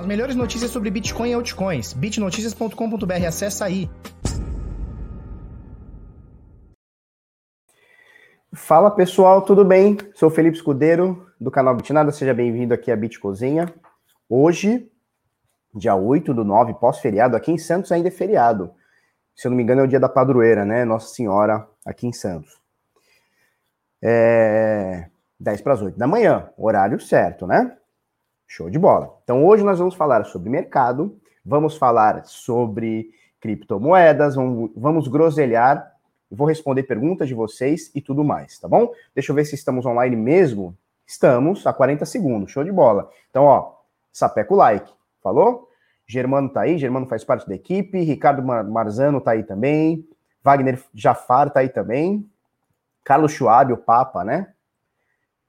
As melhores notícias sobre Bitcoin e altcoins. bitnoticias.com.br, acessa aí. Fala pessoal, tudo bem? Sou Felipe Escudeiro, do canal Bitnada, seja bem-vindo aqui à Bitcozinha. Hoje, dia 8 do 9, pós-feriado, aqui em Santos ainda é feriado. Se eu não me engano é o dia da padroeira, né? Nossa Senhora, aqui em Santos. É... 10 para as 8 da manhã, horário certo, né? Show de bola. Então hoje nós vamos falar sobre mercado, vamos falar sobre criptomoedas, vamos, vamos groselhar, vou responder perguntas de vocês e tudo mais, tá bom? Deixa eu ver se estamos online mesmo. Estamos a 40 segundos, show de bola. Então, ó, sapeca o like, falou? Germano tá aí, Germano faz parte da equipe, Ricardo Marzano tá aí também, Wagner Jafar tá aí também, Carlos Schwab, o Papa, né?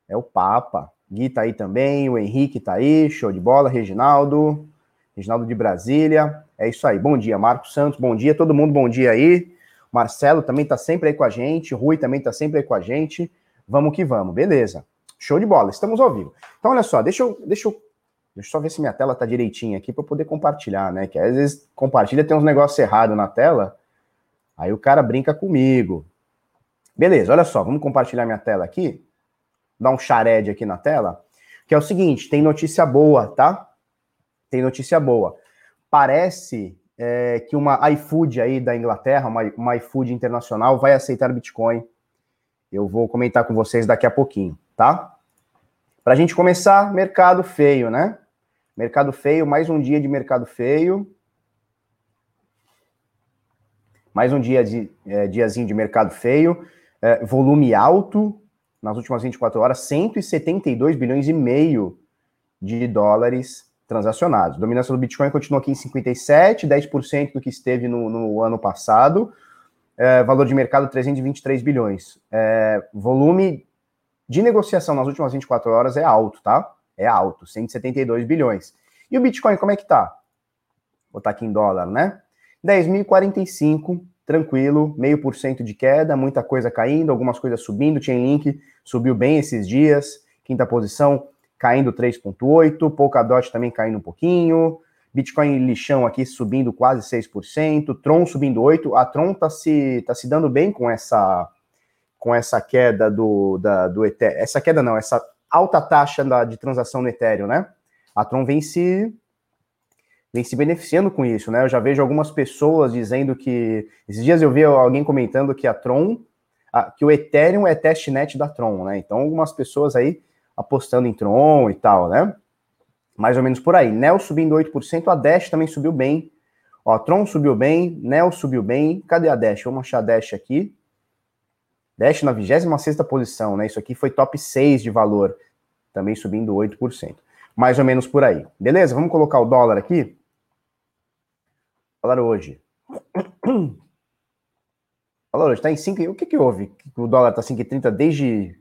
É o Papa. Gui tá aí também, o Henrique tá aí, show de bola, Reginaldo, Reginaldo de Brasília. É isso aí. Bom dia, Marcos Santos, bom dia, todo mundo, bom dia aí. Marcelo também tá sempre aí com a gente, Rui também tá sempre aí com a gente. Vamos que vamos, beleza. Show de bola, estamos ao vivo. Então, olha só, deixa eu, deixa eu, deixa eu só ver se minha tela tá direitinha aqui para poder compartilhar, né? Que às vezes compartilha, tem uns negócios errados na tela, aí o cara brinca comigo. Beleza, olha só, vamos compartilhar minha tela aqui dar um chared aqui na tela, que é o seguinte: tem notícia boa, tá? Tem notícia boa. Parece é, que uma iFood aí da Inglaterra, uma, uma iFood internacional, vai aceitar Bitcoin. Eu vou comentar com vocês daqui a pouquinho, tá? Para a gente começar, mercado feio, né? Mercado feio, mais um dia de mercado feio. Mais um dia de é, diazinho de mercado feio. É, volume alto, nas últimas 24 horas, 172 bilhões e meio de dólares transacionados. A dominância do Bitcoin continua aqui em 57, 10% do que esteve no, no ano passado. É, valor de mercado 323 bilhões. É, volume de negociação nas últimas 24 horas é alto, tá? É alto, 172 bilhões. E o Bitcoin, como é que tá? Vou botar aqui em dólar, né? 10.045 tranquilo, meio por cento de queda, muita coisa caindo, algumas coisas subindo. Chainlink subiu bem esses dias, quinta posição caindo 3,8%, Polkadot também caindo um pouquinho, Bitcoin lixão aqui subindo quase 6%, Tron subindo 8%. A Tron tá se, tá se dando bem com essa com essa queda do, da, do Ethereum. Essa queda não, essa alta taxa da, de transação no Ethereum, né? A Tron vem se vem se beneficiando com isso, né? Eu já vejo algumas pessoas dizendo que. Esses dias eu vi alguém comentando que a Tron, a, que o Ethereum é testnet da Tron, né? Então, algumas pessoas aí apostando em Tron e tal, né? Mais ou menos por aí. Nel subindo 8%, a Dash também subiu bem. Ó, Tron subiu bem, Nel subiu bem. Cadê a Dash? Vamos achar a Dash aqui. Dash na 26 posição, né? Isso aqui foi top 6 de valor, também subindo 8%. Mais ou menos por aí. Beleza? Vamos colocar o dólar aqui dólar hoje. O dólar hoje está em 5. O que, que houve? O dólar está 5,30 desde.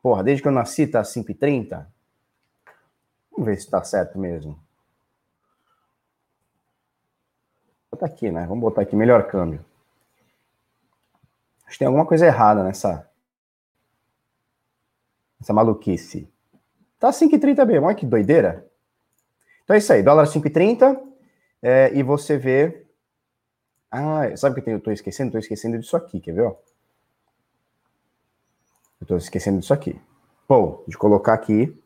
Porra, desde que eu nasci está 5,30? Vamos ver se está certo mesmo. Botar aqui, né? Vamos botar aqui, melhor câmbio. Acho que tem alguma coisa errada nessa. Essa maluquice. Tá 5,30 mesmo, olha que doideira. Então é isso aí, dólar 5,30 é, e você vê. Ah, sabe o que eu estou esquecendo? Estou esquecendo disso aqui, quer ver? Estou esquecendo disso aqui. Pô, de colocar aqui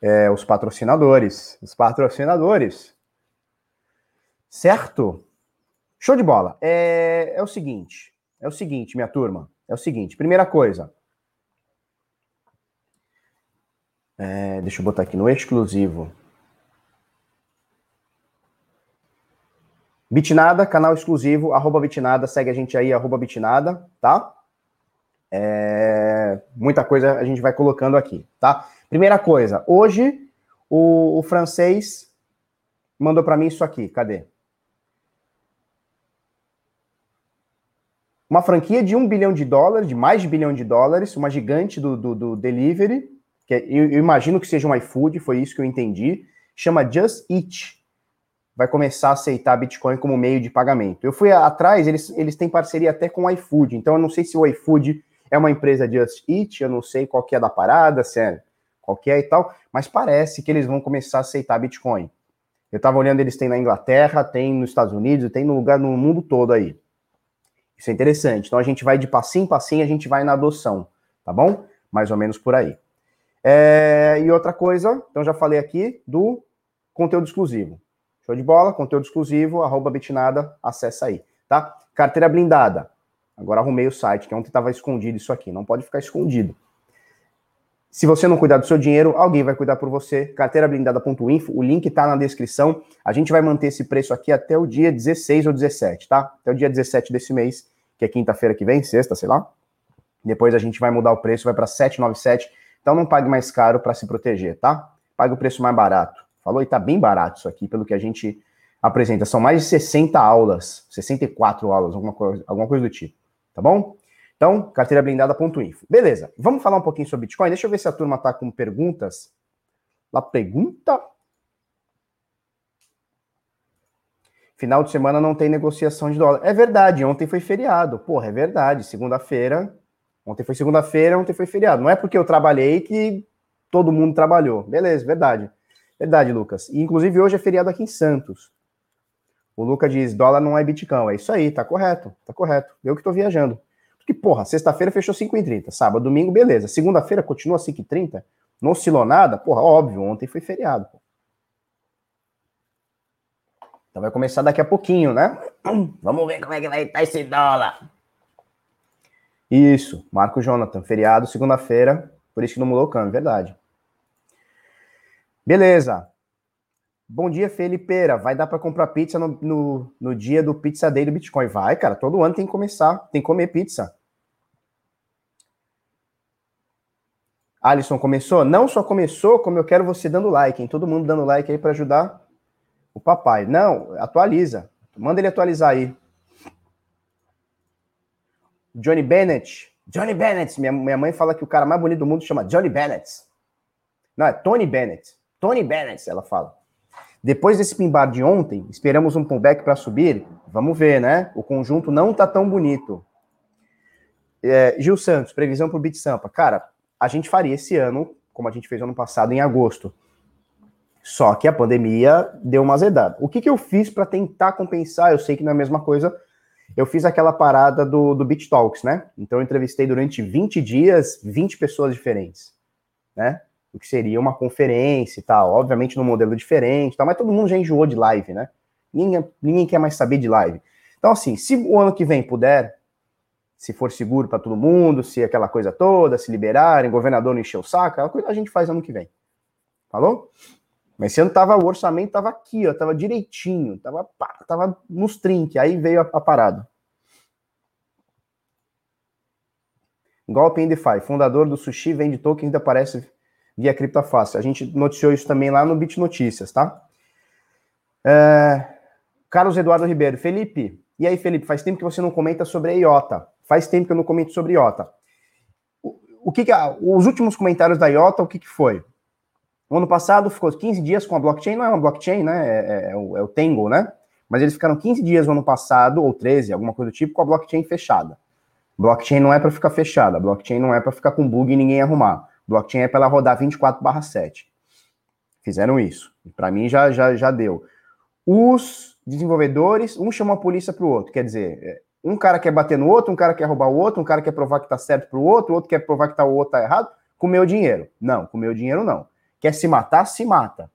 é, os patrocinadores. Os patrocinadores. Certo? Show de bola. É, é o seguinte. É o seguinte, minha turma. É o seguinte. Primeira coisa. É, deixa eu botar aqui no exclusivo. Bitnada, canal exclusivo, arroba Bitnada, segue a gente aí, arroba Bitnada, tá? É, muita coisa a gente vai colocando aqui, tá? Primeira coisa, hoje o, o francês mandou para mim isso aqui, cadê? Uma franquia de um bilhão de dólares, de mais de bilhão de dólares, uma gigante do, do, do delivery, que é, eu, eu imagino que seja um iFood, foi isso que eu entendi, chama Just Eat vai começar a aceitar Bitcoin como meio de pagamento. Eu fui atrás, eles, eles têm parceria até com o iFood, então eu não sei se o iFood é uma empresa Just Eat, eu não sei qual que é da parada, é qual que é e tal, mas parece que eles vão começar a aceitar Bitcoin. Eu estava olhando, eles têm na Inglaterra, tem nos Estados Unidos, tem no lugar no mundo todo aí. Isso é interessante. Então a gente vai de passinho em passinho, a gente vai na adoção, tá bom? Mais ou menos por aí. É, e outra coisa, então já falei aqui do conteúdo exclusivo. Show de bola, conteúdo exclusivo, arroba bitnada, acessa aí, tá? Carteira blindada. Agora arrumei o site, que ontem estava escondido isso aqui, não pode ficar escondido. Se você não cuidar do seu dinheiro, alguém vai cuidar por você. Carteirablindada.info, o link está na descrição. A gente vai manter esse preço aqui até o dia 16 ou 17, tá? Até o dia 17 desse mês, que é quinta-feira que vem, sexta, sei lá. Depois a gente vai mudar o preço, vai para 797. Então não pague mais caro para se proteger, tá? Pague o preço mais barato. Falou? E tá bem barato isso aqui, pelo que a gente apresenta. São mais de 60 aulas, 64 aulas, alguma coisa, alguma coisa do tipo. Tá bom? Então, carteirablindada.info. Beleza, vamos falar um pouquinho sobre Bitcoin. Deixa eu ver se a turma está com perguntas. La pergunta? Final de semana não tem negociação de dólar. É verdade, ontem foi feriado. Porra, é verdade. Segunda-feira. Ontem foi segunda-feira, ontem foi feriado. Não é porque eu trabalhei que todo mundo trabalhou. Beleza, verdade. Verdade, Lucas. E inclusive hoje é feriado aqui em Santos. O Lucas diz: dólar não é Bitcoin. É isso aí, tá correto, tá correto. Eu que tô viajando. Que, porra, sexta-feira fechou 5h30, sábado, domingo, beleza. Segunda-feira continua 5h30, não oscilou nada, porra, óbvio, ontem foi feriado. Pô. Então vai começar daqui a pouquinho, né? Vamos ver como é que vai estar esse dólar. Isso, Marco Jonathan, feriado, segunda-feira, por isso que não mudou o câmbio, verdade. Beleza. Bom dia, Felipeira. Vai dar para comprar pizza no, no, no, dia do Pizza Day do Bitcoin? Vai, cara. Todo ano tem que começar, tem que comer pizza. Alisson, começou? Não só começou, como eu quero você dando like, hein? Todo mundo dando like aí para ajudar o papai. Não, atualiza. Manda ele atualizar aí. Johnny Bennett. Johnny Bennett. Minha, minha mãe fala que o cara mais bonito do mundo chama Johnny Bennett. Não, é Tony Bennett. Tony Bennett, ela fala. Depois desse pimbar de ontem, esperamos um pullback para subir. Vamos ver, né? O conjunto não tá tão bonito. É, Gil Santos, previsão para o Bit Sampa. Cara, a gente faria esse ano, como a gente fez ano passado, em agosto. Só que a pandemia deu uma azedada. O que, que eu fiz para tentar compensar? Eu sei que não é a mesma coisa. Eu fiz aquela parada do, do Bit Talks, né? Então eu entrevistei durante 20 dias 20 pessoas diferentes, né? O que seria uma conferência e tal, obviamente num modelo diferente, tal, mas todo mundo já enjoou de live, né? Ninguém, ninguém quer mais saber de live. Então, assim, se o ano que vem puder, se for seguro para todo mundo, se aquela coisa toda, se liberarem, governador não encher o saco, a gente faz ano que vem. Falou? Mas esse ano tava, o orçamento tava aqui, ó, tava direitinho, tava, pá, tava nos trinques, aí veio a, a parada. Golpe em DeFi, fundador do Sushi vende token ainda aparece via criptofácil. A gente noticiou isso também lá no Bit Notícias, tá? É... Carlos Eduardo Ribeiro, Felipe. E aí, Felipe, faz tempo que você não comenta sobre a IOTA. Faz tempo que eu não comento sobre IOTA. O, o que, que os últimos comentários da IOTA, o que, que foi? O ano passado ficou 15 dias com a blockchain, não é uma blockchain, né? É, é, é, o, é o Tango, né? Mas eles ficaram 15 dias no ano passado, ou 13, alguma coisa do tipo, com a blockchain fechada. Blockchain não é para ficar fechada, blockchain não é para ficar com bug e ninguém arrumar. Blockchain é para ela rodar 24/7. Fizeram isso. Para mim já, já, já deu. Os desenvolvedores, um chama a polícia para o outro. Quer dizer, é, um cara quer bater no outro, um cara quer roubar o outro, um cara quer provar que está certo para o outro, outro quer provar que tá, o outro está errado. Com meu dinheiro. Não, com meu dinheiro não. Quer se matar, se mata.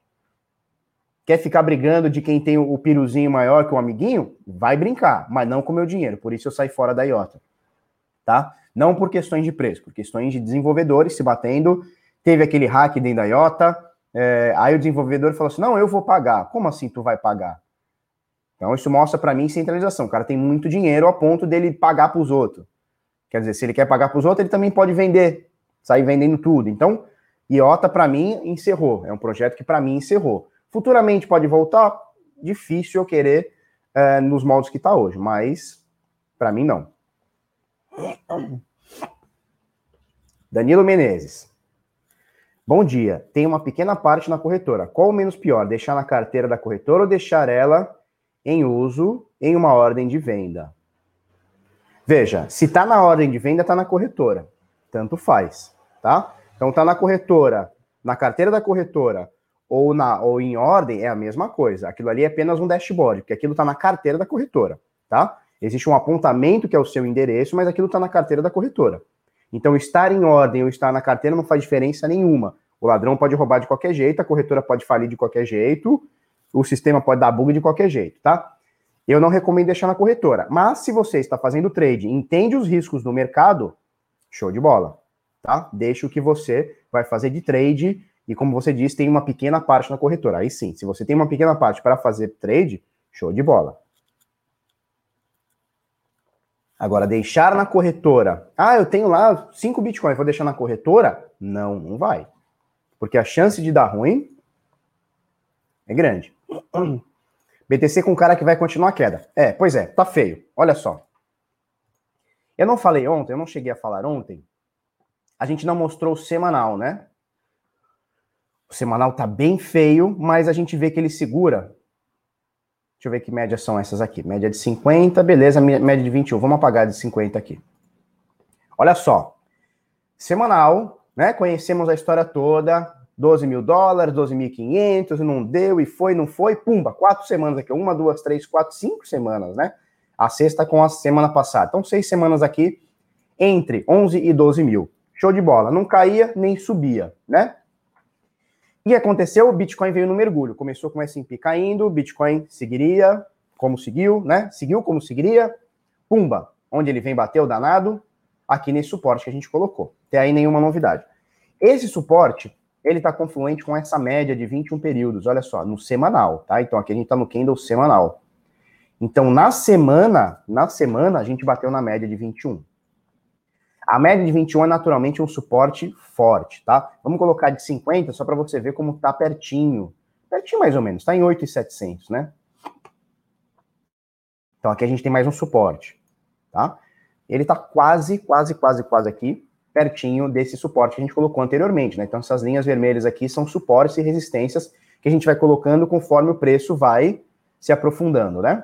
Quer ficar brigando de quem tem o piruzinho maior que o amiguinho? Vai brincar, mas não com meu dinheiro. Por isso eu saí fora da IOTA. Tá? Não por questões de preço, por questões de desenvolvedores se batendo. Teve aquele hack dentro da IOTA, é, aí o desenvolvedor falou assim: não, eu vou pagar. Como assim tu vai pagar? Então isso mostra para mim centralização. O cara tem muito dinheiro a ponto dele pagar para os outros. Quer dizer, se ele quer pagar para os outros, ele também pode vender, sair vendendo tudo. Então, IOTA para mim encerrou. É um projeto que para mim encerrou. Futuramente pode voltar. Difícil eu querer é, nos moldes que está hoje, mas para mim não. Danilo Menezes. Bom dia. Tem uma pequena parte na corretora. Qual o menos pior? Deixar na carteira da corretora ou deixar ela em uso em uma ordem de venda? Veja, se está na ordem de venda, está na corretora. Tanto faz, tá? Então está na corretora na carteira da corretora ou, na, ou em ordem, é a mesma coisa. Aquilo ali é apenas um dashboard, porque aquilo está na carteira da corretora, tá? Existe um apontamento que é o seu endereço, mas aquilo está na carteira da corretora. Então, estar em ordem ou estar na carteira não faz diferença nenhuma. O ladrão pode roubar de qualquer jeito, a corretora pode falir de qualquer jeito, o sistema pode dar bug de qualquer jeito, tá? Eu não recomendo deixar na corretora. Mas se você está fazendo trade, entende os riscos do mercado, show de bola, tá? Deixa o que você vai fazer de trade e como você disse, tem uma pequena parte na corretora. Aí sim, se você tem uma pequena parte para fazer trade, show de bola. Agora, deixar na corretora. Ah, eu tenho lá 5 bitcoins, vou deixar na corretora? Não, não vai. Porque a chance de dar ruim é grande. BTC com cara que vai continuar a queda. É, pois é, tá feio. Olha só. Eu não falei ontem, eu não cheguei a falar ontem. A gente não mostrou o semanal, né? O semanal tá bem feio, mas a gente vê que ele segura. Deixa eu ver que médias são essas aqui. Média de 50, beleza, média de 21. Vamos apagar de 50 aqui. Olha só. Semanal, né? Conhecemos a história toda. 12 mil dólares, 12.500, não deu e foi, não foi, pumba, quatro semanas aqui, uma, duas, três, quatro, cinco semanas, né? A sexta com a semana passada. Então, seis semanas aqui, entre 11 e 12 mil. Show de bola. Não caía nem subia, né? E aconteceu, o Bitcoin veio no mergulho. Começou com o S&P caindo, o Bitcoin seguiria como seguiu, né? Seguiu como seguiria. Pumba, onde ele vem bateu danado, aqui nesse suporte que a gente colocou. Até aí nenhuma novidade. Esse suporte ele está confluente com essa média de 21 períodos, olha só, no semanal, tá? Então aqui a gente está no candle semanal. Então na semana, na semana a gente bateu na média de 21. A média de 21 é naturalmente um suporte forte, tá? Vamos colocar de 50 só para você ver como tá pertinho. Pertinho mais ou menos, tá em 8,700, né? Então aqui a gente tem mais um suporte, tá? Ele tá quase, quase, quase, quase aqui pertinho desse suporte que a gente colocou anteriormente, né? Então, essas linhas vermelhas aqui são suportes e resistências que a gente vai colocando conforme o preço vai se aprofundando, né?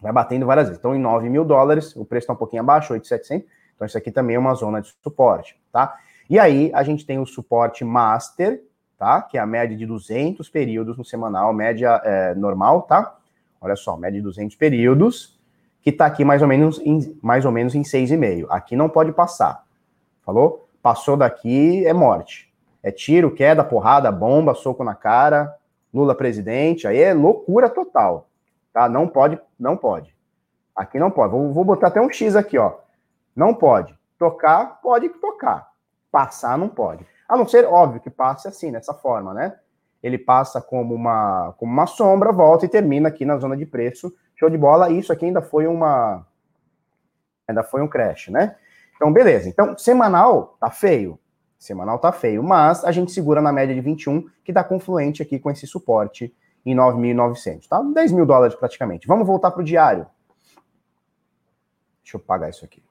Vai batendo várias vezes. Então, em 9 mil dólares, o preço está um pouquinho abaixo, 8,700. Então, isso aqui também é uma zona de suporte, tá? E aí, a gente tem o suporte master, tá? Que é a média de 200 períodos no semanal, média é, normal, tá? Olha só, média de 200 períodos, que está aqui mais ou menos em, mais ou menos em 6,5. Aqui não pode passar. Falou? Passou daqui é morte. É tiro, queda, porrada, bomba, soco na cara, Lula presidente, aí é loucura total. Tá? Não pode, não pode. Aqui não pode. Vou, vou botar até um X aqui, ó. Não pode. Tocar, pode tocar. Passar, não pode. A não ser, óbvio, que passe assim, dessa forma, né? Ele passa como uma, como uma sombra, volta e termina aqui na zona de preço. Show de bola. Isso aqui ainda foi uma. Ainda foi um crash, né? Então, beleza. Então, semanal tá feio. Semanal tá feio, mas a gente segura na média de 21, que dá confluente aqui com esse suporte em 9.900, tá? 10 mil dólares praticamente. Vamos voltar para o diário. Deixa eu pagar isso aqui.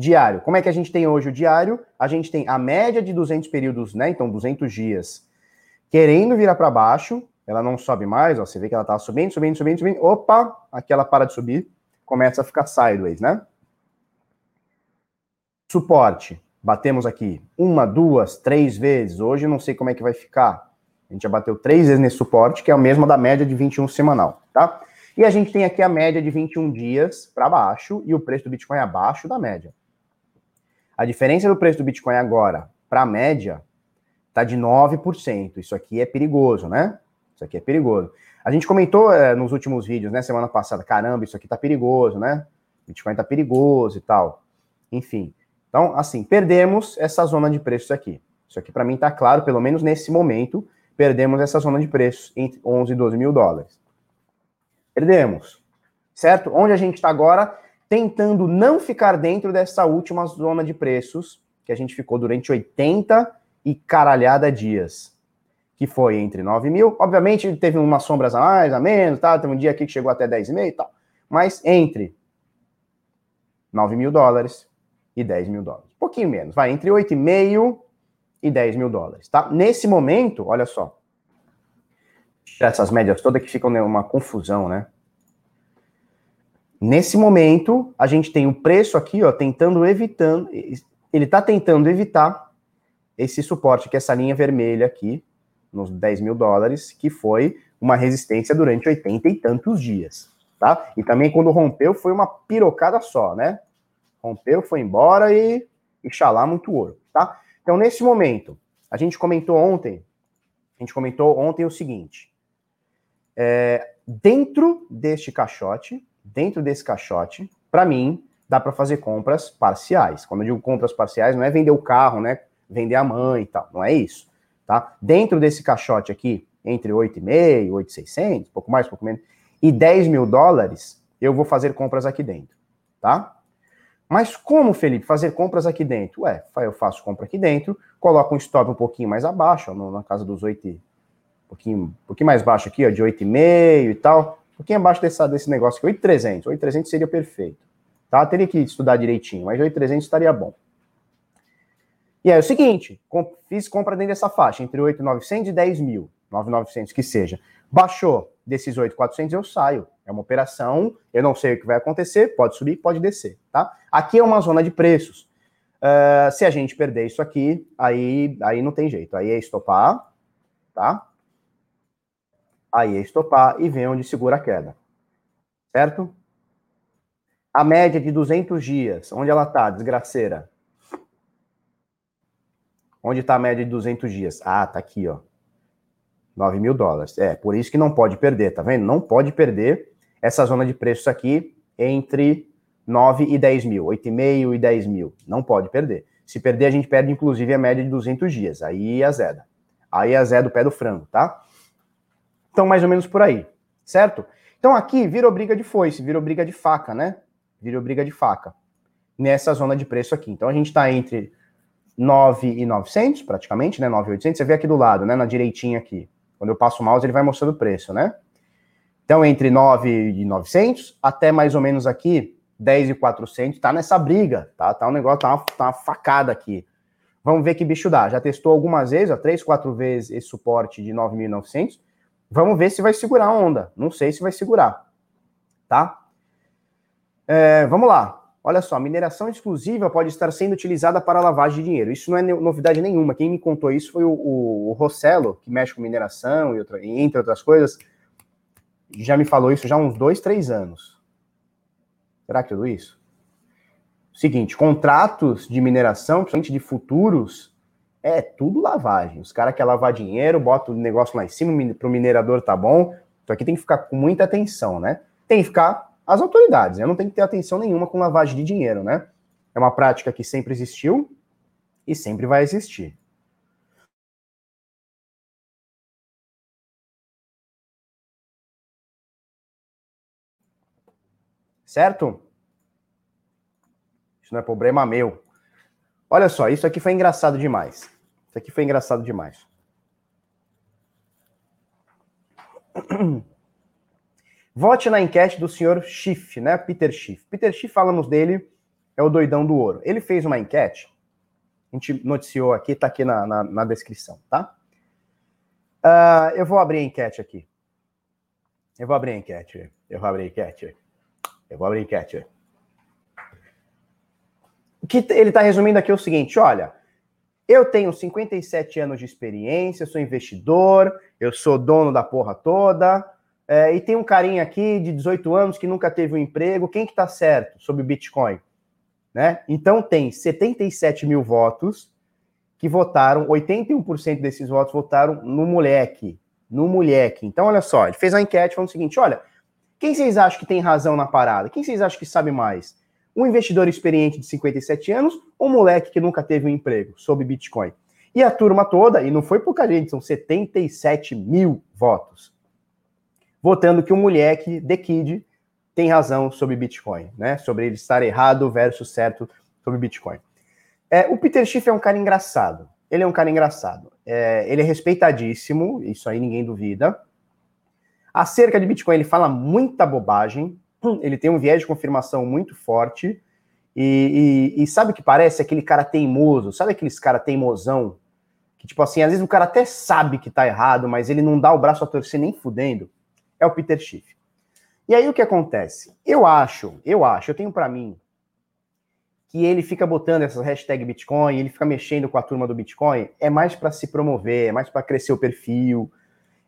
Diário. Como é que a gente tem hoje o diário? A gente tem a média de 200 períodos, né? Então, 200 dias querendo virar para baixo. Ela não sobe mais, ó. Você vê que ela tá subindo, subindo, subindo, subindo. Opa, aqui ela para de subir, começa a ficar sideways, né? Suporte. Batemos aqui uma, duas, três vezes. Hoje não sei como é que vai ficar. A gente já bateu três vezes nesse suporte, que é a mesma da média de 21 semanal, tá? E a gente tem aqui a média de 21 dias para baixo e o preço do Bitcoin abaixo da média. A diferença do preço do Bitcoin agora para a média tá de 9%. Isso aqui é perigoso, né? Isso aqui é perigoso. A gente comentou é, nos últimos vídeos, né, semana passada, caramba, isso aqui tá perigoso, né? Bitcoin tá perigoso e tal. Enfim, então, assim, perdemos essa zona de preços aqui. Isso aqui para mim está claro, pelo menos nesse momento, perdemos essa zona de preços entre 11 e 12 mil dólares. Perdemos, certo? Onde a gente está agora, tentando não ficar dentro dessa última zona de preços, que a gente ficou durante 80 e caralhada dias, que foi entre 9 mil. Obviamente, teve umas sombras a mais, a menos, tá? Teve um dia aqui que chegou até 10,5 e tal. Mas entre 9 mil dólares e 10 mil dólares. Um pouquinho menos, vai entre 8,5 e 10 mil dólares, tá? Nesse momento, olha só, essas médias todas que ficam uma confusão, né? Nesse momento, a gente tem o preço aqui, ó, tentando evitando, ele tá tentando evitar esse suporte, que é essa linha vermelha aqui, nos 10 mil dólares, que foi uma resistência durante 80 e tantos dias, tá? E também quando rompeu foi uma pirocada só, né? Rompeu, foi embora e, e xalá muito ouro, tá? Então, nesse momento, a gente comentou ontem, a gente comentou ontem o seguinte, é, dentro deste caixote, dentro desse caixote, para mim, dá para fazer compras parciais. Quando eu digo compras parciais, não é vender o carro, né? Vender a mãe e tal, não é isso, tá? Dentro desse caixote aqui, entre 8,5, 8,600, pouco mais, pouco menos, e 10 mil dólares, eu vou fazer compras aqui dentro, tá? Mas como, Felipe, fazer compras aqui dentro? Ué, eu faço compra aqui dentro, coloco um stop um pouquinho mais abaixo, ó, na casa dos 8, um pouquinho, um pouquinho mais baixo aqui, ó, de 8,5 e tal, pouquinho abaixo dessa, desse negócio aqui, 8,300. 8,300 seria perfeito. Tá? Teria que estudar direitinho, mas 8,300 estaria bom. E aí é o seguinte, fiz compra dentro dessa faixa, entre 8,900 e 10 mil, 9,900 que seja. Baixou desses 8,400, eu saio. É uma operação, eu não sei o que vai acontecer, pode subir, pode descer, tá? Aqui é uma zona de preços. Uh, se a gente perder isso aqui, aí, aí não tem jeito. Aí é estopar, tá? Aí é estopar e vem onde segura a queda. Certo? A média de 200 dias, onde ela tá, desgraceira? Onde está a média de 200 dias? Ah, tá aqui, ó. 9 mil dólares. É, por isso que não pode perder, tá vendo? Não pode perder essa zona de preços aqui entre 9 e 10 mil, 8,5 e 10 mil. Não pode perder. Se perder, a gente perde, inclusive, a média de 200 dias. Aí azeda. Aí azeda o pé do frango, tá? Então, mais ou menos por aí, certo? Então, aqui virou briga de foice, virou briga de faca, né? virou briga de faca nessa zona de preço aqui. Então a gente está entre 9,900 praticamente, né? 9,800. Você vê aqui do lado, né? Na direitinha aqui. Quando eu passo o mouse, ele vai mostrando o preço, né? Então entre 9,900 até mais ou menos aqui 10,400. Tá nessa briga, tá? Tá um negócio, tá uma, tá uma facada aqui. Vamos ver que bicho dá. Já testou algumas vezes, ó, três, quatro vezes esse suporte de 9.900. Vamos ver se vai segurar a onda. Não sei se vai segurar, tá? É, vamos lá. Olha só, mineração exclusiva pode estar sendo utilizada para lavagem de dinheiro. Isso não é novidade nenhuma. Quem me contou isso foi o, o, o Rossello, que mexe com mineração e outra, entre outras coisas. Já me falou isso já há uns dois, três anos. Será que tudo isso? Seguinte, contratos de mineração, principalmente de futuros, é tudo lavagem. Os caras querem lavar dinheiro, bota o negócio lá em cima, para o minerador tá bom. Então aqui tem que ficar com muita atenção, né? Tem que ficar as autoridades. Eu não tenho que ter atenção nenhuma com lavagem de dinheiro, né? É uma prática que sempre existiu e sempre vai existir. Certo? Isso não é problema meu. Olha só, isso aqui foi engraçado demais. Isso aqui foi engraçado demais. Vote na enquete do senhor Schiff, né? Peter Schiff. Peter Schiff, falamos dele, é o doidão do ouro. Ele fez uma enquete, a gente noticiou aqui, tá aqui na, na, na descrição, tá? Uh, eu vou abrir a enquete aqui. Eu vou abrir a enquete. Eu vou abrir a enquete. Eu vou abrir a enquete. Que ele está resumindo aqui é o seguinte: olha, eu tenho 57 anos de experiência, sou investidor, eu sou dono da porra toda, é, e tem um carinha aqui de 18 anos que nunca teve um emprego. Quem que tá certo sobre o Bitcoin? Né? Então tem 77 mil votos que votaram, 81% desses votos votaram no moleque. No moleque. Então, olha só, ele fez a enquete falando o seguinte: olha, quem vocês acham que tem razão na parada? Quem vocês acham que sabe mais? Um investidor experiente de 57 anos um moleque que nunca teve um emprego sobre Bitcoin? E a turma toda, e não foi pouca gente, são 77 mil votos votando que o moleque, The Kid, tem razão sobre Bitcoin, né? Sobre ele estar errado versus certo sobre Bitcoin. É, o Peter Schiff é um cara engraçado. Ele é um cara engraçado. É, ele é respeitadíssimo, isso aí ninguém duvida. Acerca de Bitcoin, ele fala muita bobagem. Ele tem um viés de confirmação muito forte. E, e, e sabe o que parece? Aquele cara teimoso. Sabe aqueles cara teimosão? Que, tipo assim, às vezes o cara até sabe que tá errado, mas ele não dá o braço a torcer nem fudendo é o Peter Schiff. E aí o que acontece? Eu acho, eu acho, eu tenho para mim que ele fica botando essas hashtag Bitcoin, ele fica mexendo com a turma do Bitcoin, é mais para se promover, é mais para crescer o perfil,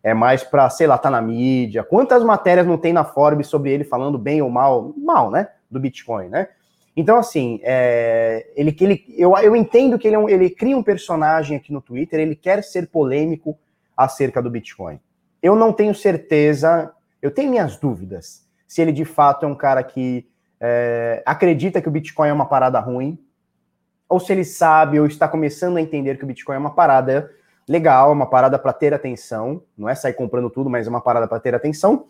é mais para, sei lá, tá na mídia. Quantas matérias não tem na Forbes sobre ele falando bem ou mal, mal, né, do Bitcoin, né? Então, assim, é, ele, ele, eu, eu entendo que ele, é ele cria um personagem aqui no Twitter, ele quer ser polêmico acerca do Bitcoin. Eu não tenho certeza, eu tenho minhas dúvidas se ele de fato é um cara que é, acredita que o Bitcoin é uma parada ruim, ou se ele sabe ou está começando a entender que o Bitcoin é uma parada legal, uma parada para ter atenção, não é sair comprando tudo, mas é uma parada para ter atenção.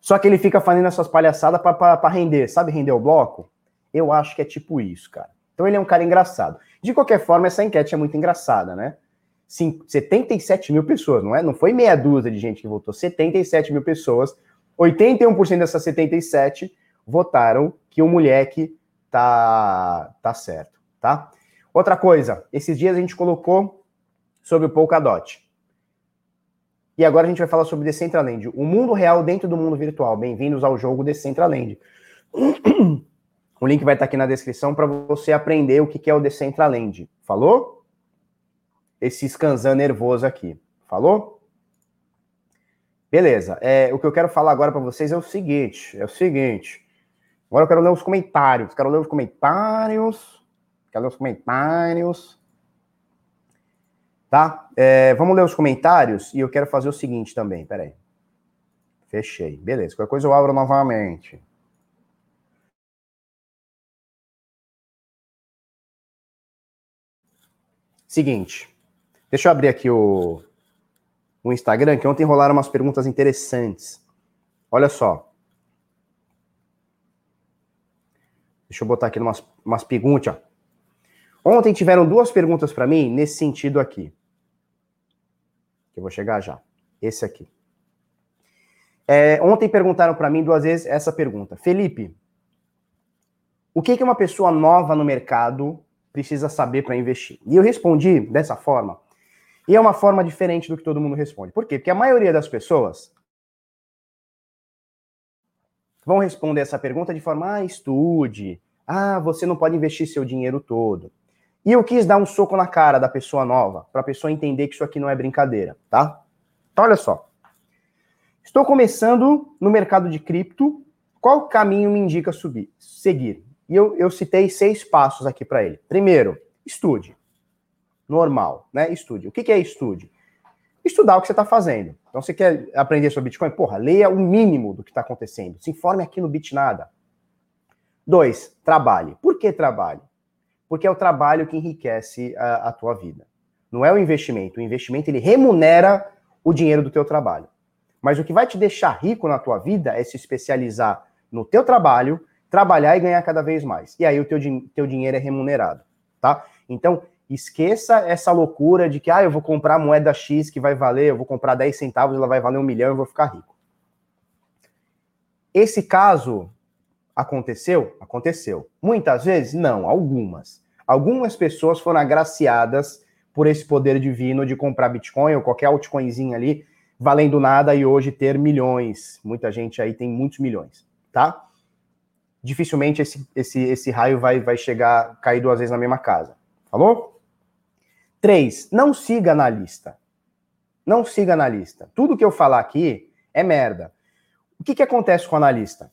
Só que ele fica fazendo essas palhaçadas para render, sabe render o bloco? Eu acho que é tipo isso, cara. Então ele é um cara engraçado. De qualquer forma, essa enquete é muito engraçada, né? 77 mil pessoas, não é? Não foi meia dúzia de gente que votou, 77 mil pessoas. 81% dessas 77 votaram que o moleque tá, tá certo, tá? Outra coisa, esses dias a gente colocou sobre o Polkadot. E agora a gente vai falar sobre Decentraland, o mundo real dentro do mundo virtual. Bem-vindos ao jogo Decentraland. O link vai estar aqui na descrição para você aprender o que é o Decentraland. Falou? Esse scanzan nervoso aqui. Falou? Beleza. É, o que eu quero falar agora para vocês é o seguinte: é o seguinte. Agora eu quero ler os comentários. Quero ler os comentários. Quero ler os comentários. Tá? É, vamos ler os comentários e eu quero fazer o seguinte também. Peraí. Fechei. Beleza. Qualquer coisa eu abro novamente. Seguinte. Deixa eu abrir aqui o, o Instagram, que ontem rolaram umas perguntas interessantes. Olha só. Deixa eu botar aqui umas, umas perguntas. Ontem tiveram duas perguntas para mim nesse sentido aqui. Que eu vou chegar já. Esse aqui. É, ontem perguntaram para mim duas vezes essa pergunta. Felipe, o que, que uma pessoa nova no mercado precisa saber para investir? E eu respondi dessa forma. E é uma forma diferente do que todo mundo responde. Por quê? Porque a maioria das pessoas vão responder essa pergunta de forma: ah, estude. Ah, você não pode investir seu dinheiro todo. E eu quis dar um soco na cara da pessoa nova, para a pessoa entender que isso aqui não é brincadeira, tá? Então, olha só. Estou começando no mercado de cripto. Qual caminho me indica subir, seguir? E eu, eu citei seis passos aqui para ele. Primeiro, estude. Normal, né? Estude. O que, que é estude? Estudar o que você está fazendo. Então, você quer aprender sobre Bitcoin? Porra, leia o mínimo do que está acontecendo. Se informe aqui no Bitnada. Dois, trabalhe. Por que trabalhe? Porque é o trabalho que enriquece a, a tua vida. Não é o investimento. O investimento, ele remunera o dinheiro do teu trabalho. Mas o que vai te deixar rico na tua vida é se especializar no teu trabalho, trabalhar e ganhar cada vez mais. E aí o teu, teu dinheiro é remunerado, tá? Então, esqueça essa loucura de que, ah, eu vou comprar moeda X que vai valer, eu vou comprar 10 centavos, ela vai valer um milhão, eu vou ficar rico. Esse caso aconteceu? Aconteceu. Muitas vezes? Não, algumas. Algumas pessoas foram agraciadas por esse poder divino de comprar Bitcoin ou qualquer altcoinzinho ali, valendo nada e hoje ter milhões. Muita gente aí tem muitos milhões, tá? dificilmente esse, esse, esse raio vai, vai chegar, cair duas vezes na mesma casa. Falou? Três, não siga na lista. Não siga na lista. Tudo que eu falar aqui é merda. O que, que acontece com o analista?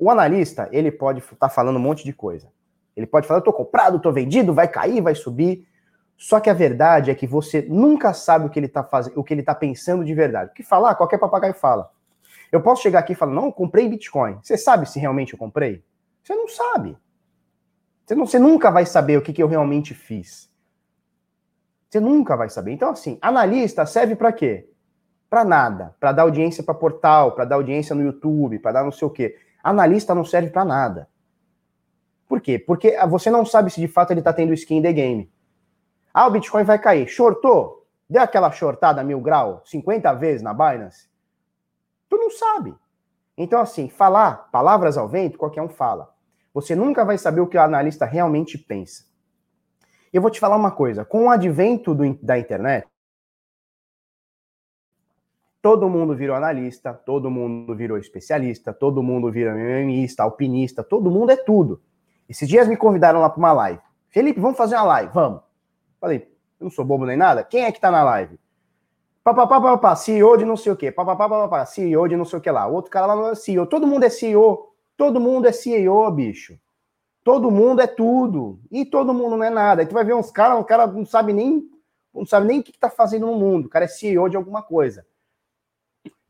O analista, ele pode estar tá falando um monte de coisa. Ele pode falar, eu tô comprado, tô vendido, vai cair, vai subir. Só que a verdade é que você nunca sabe o que ele tá fazendo, o que ele tá pensando de verdade. O que falar, qualquer papagaio fala. Eu posso chegar aqui e falar, não, comprei Bitcoin. Você sabe se realmente eu comprei? Você não sabe. Você, não, você nunca vai saber o que, que eu realmente fiz. Você nunca vai saber. Então, assim, analista serve para quê? Para nada. Para dar audiência para portal, para dar audiência no YouTube, para dar não sei o quê. Analista não serve para nada. Por quê? Porque você não sabe se de fato ele está tendo skin the game. Ah, o Bitcoin vai cair. Shortou? Deu aquela shortada mil grau 50 vezes na Binance? Tu não sabe. Então, assim, falar palavras ao vento, qualquer um fala. Você nunca vai saber o que o analista realmente pensa. Eu vou te falar uma coisa: com o advento do, da internet, todo mundo virou analista, todo mundo virou especialista, todo mundo virou MMista, alpinista, todo mundo é tudo. Esses dias me convidaram lá para uma live. Felipe, vamos fazer uma live? Vamos. Falei, eu não sou bobo nem nada. Quem é que tá na live? Papapá, papapá, CEO de não sei o quê. Papapá, papapá, CEO de não sei o que lá. Outro cara lá não é CEO. Todo mundo é CEO. Todo mundo é CEO, bicho. Todo mundo é tudo. E todo mundo não é nada. Aí tu vai ver uns caras, um cara não sabe nem não sabe nem o que está fazendo no mundo. O cara é CEO de alguma coisa.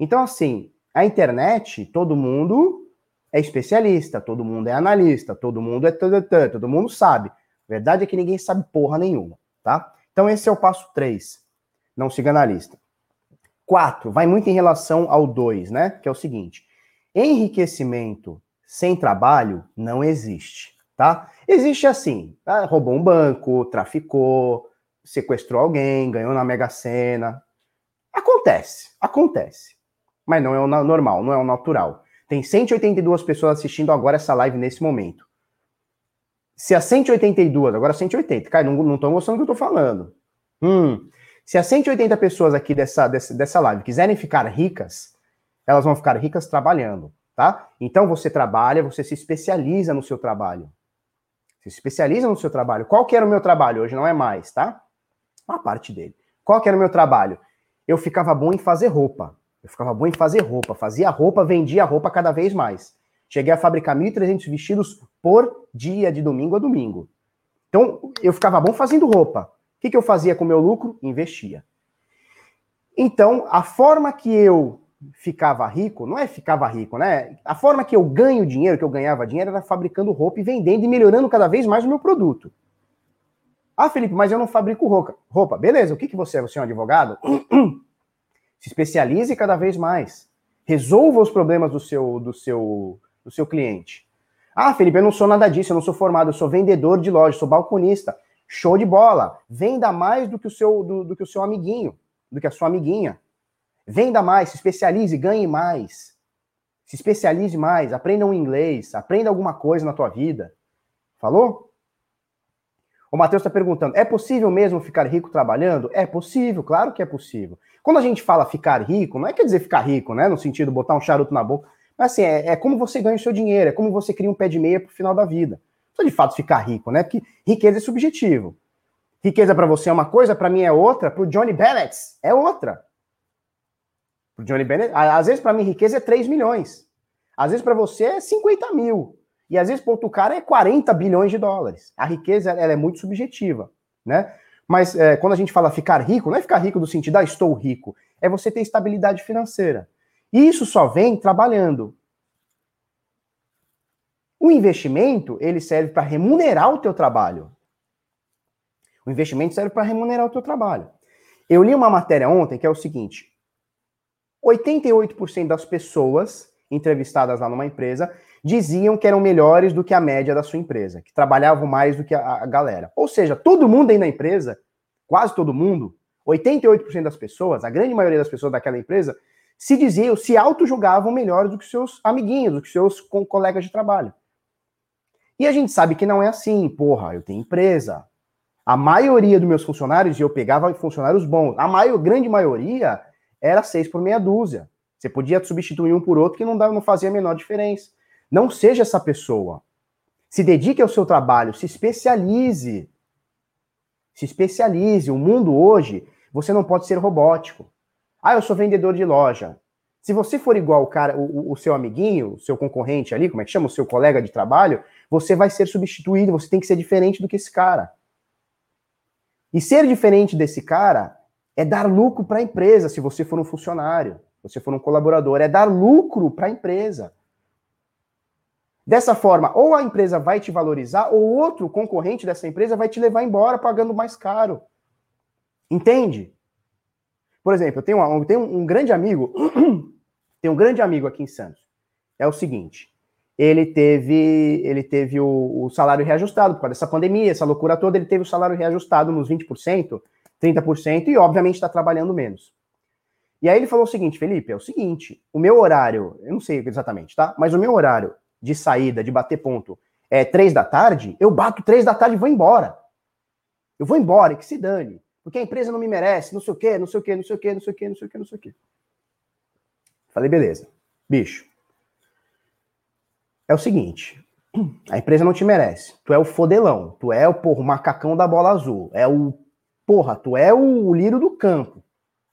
Então, assim, a internet, todo mundo é especialista, todo mundo é analista, todo mundo é todo mundo sabe. A verdade é que ninguém sabe porra nenhuma, tá? Então, esse é o passo 3. Não siga analista. 4. Vai muito em relação ao 2, né? Que é o seguinte: enriquecimento sem trabalho não existe, tá? Existe assim: tá? roubou um banco, traficou, sequestrou alguém, ganhou na Mega Sena. Acontece, acontece. Mas não é o normal, não é o natural. Tem 182 pessoas assistindo agora essa live nesse momento. Se as 182, agora 180, cara, não estão gostando do que eu tô falando. Hum, se as 180 pessoas aqui dessa, dessa, dessa live quiserem ficar ricas, elas vão ficar ricas trabalhando, tá? Então você trabalha, você se especializa no seu trabalho. Se especializa no seu trabalho. Qual que era o meu trabalho? Hoje não é mais, tá? Uma parte dele. Qual que era o meu trabalho? Eu ficava bom em fazer roupa. Eu ficava bom em fazer roupa. Fazia roupa, vendia roupa cada vez mais. Cheguei a fabricar 1.300 vestidos por dia, de domingo a domingo. Então, eu ficava bom fazendo roupa. O que, que eu fazia com o meu lucro? Investia. Então, a forma que eu ficava rico, não é ficava rico, né? A forma que eu ganho dinheiro, que eu ganhava dinheiro, era fabricando roupa e vendendo e melhorando cada vez mais o meu produto. Ah, Felipe, mas eu não fabrico roupa. Roupa, beleza. O que, que você é? Você é um advogado? Se especialize cada vez mais. Resolva os problemas do seu, do seu, do seu cliente. Ah, Felipe, eu não sou nada disso, eu não sou formado, eu sou vendedor de loja, sou balconista. Show de bola. Venda mais do que o seu, do, do que o seu amiguinho, do que a sua amiguinha. Venda mais, se especialize, ganhe mais. Se especialize mais, aprenda um inglês, aprenda alguma coisa na tua vida. Falou? O Matheus está perguntando: é possível mesmo ficar rico trabalhando? É possível, claro que é possível. Quando a gente fala ficar rico, não é quer dizer ficar rico, né? No sentido botar um charuto na boca. Mas assim, é, é como você ganha o seu dinheiro, é como você cria um pé de meia para o final da vida. Não de fato ficar rico, né? Porque riqueza é subjetivo. Riqueza para você é uma coisa, para mim é outra, para o Johnny Bennett é outra. Johnny Bennett, às vezes para mim riqueza é 3 milhões. Às vezes para você é 50 mil. E às vezes, para outro cara, é 40 bilhões de dólares. A riqueza ela é muito subjetiva, né? Mas é, quando a gente fala ficar rico, não é ficar rico do sentido, ah, estou rico. É você ter estabilidade financeira. E isso só vem trabalhando. O investimento, ele serve para remunerar o teu trabalho. O investimento serve para remunerar o teu trabalho. Eu li uma matéria ontem que é o seguinte: 88% das pessoas entrevistadas lá numa empresa diziam que eram melhores do que a média da sua empresa, que trabalhavam mais do que a, a galera. Ou seja, todo mundo aí na empresa, quase todo mundo, 88% das pessoas, a grande maioria das pessoas daquela empresa, se diziam, se auto-julgavam melhores do que seus amiguinhos, do que seus colegas de trabalho. E a gente sabe que não é assim, porra, eu tenho empresa. A maioria dos meus funcionários, e eu pegava funcionários bons, a maior, grande maioria era seis por meia dúzia. Você podia substituir um por outro que não, dava, não fazia a menor diferença. Não seja essa pessoa. Se dedique ao seu trabalho, se especialize. Se especialize. O mundo hoje, você não pode ser robótico. Ah, eu sou vendedor de loja. Se você for igual o cara, o, o, seu amiguinho, o seu concorrente ali, como é que chama, o seu colega de trabalho, você vai ser substituído, você tem que ser diferente do que esse cara. E ser diferente desse cara é dar lucro para a empresa, se você for um funcionário, se você for um colaborador, é dar lucro para a empresa. Dessa forma, ou a empresa vai te valorizar, ou outro concorrente dessa empresa vai te levar embora pagando mais caro. Entende? Por exemplo, eu tenho, um, eu tenho um grande amigo, tem um grande amigo aqui em Santos. É o seguinte, ele teve, ele teve o, o, salário reajustado por causa dessa pandemia, essa loucura toda, ele teve o salário reajustado nos 20%, 30% e obviamente está trabalhando menos. E aí ele falou o seguinte, Felipe, é o seguinte, o meu horário, eu não sei exatamente, tá? Mas o meu horário de saída, de bater ponto, é três da tarde, eu bato três da tarde e vou embora. Eu vou embora, que se dane. Porque a empresa não me merece, não sei o quê, não sei o quê, não sei o quê, não sei o quê, não sei o quê, não sei o quê. Falei, beleza. Bicho. É o seguinte, A empresa não te merece. Tu é o fodelão. Tu é o, porra, o macacão da bola azul. É o. Porra, tu é o, o lírio do campo.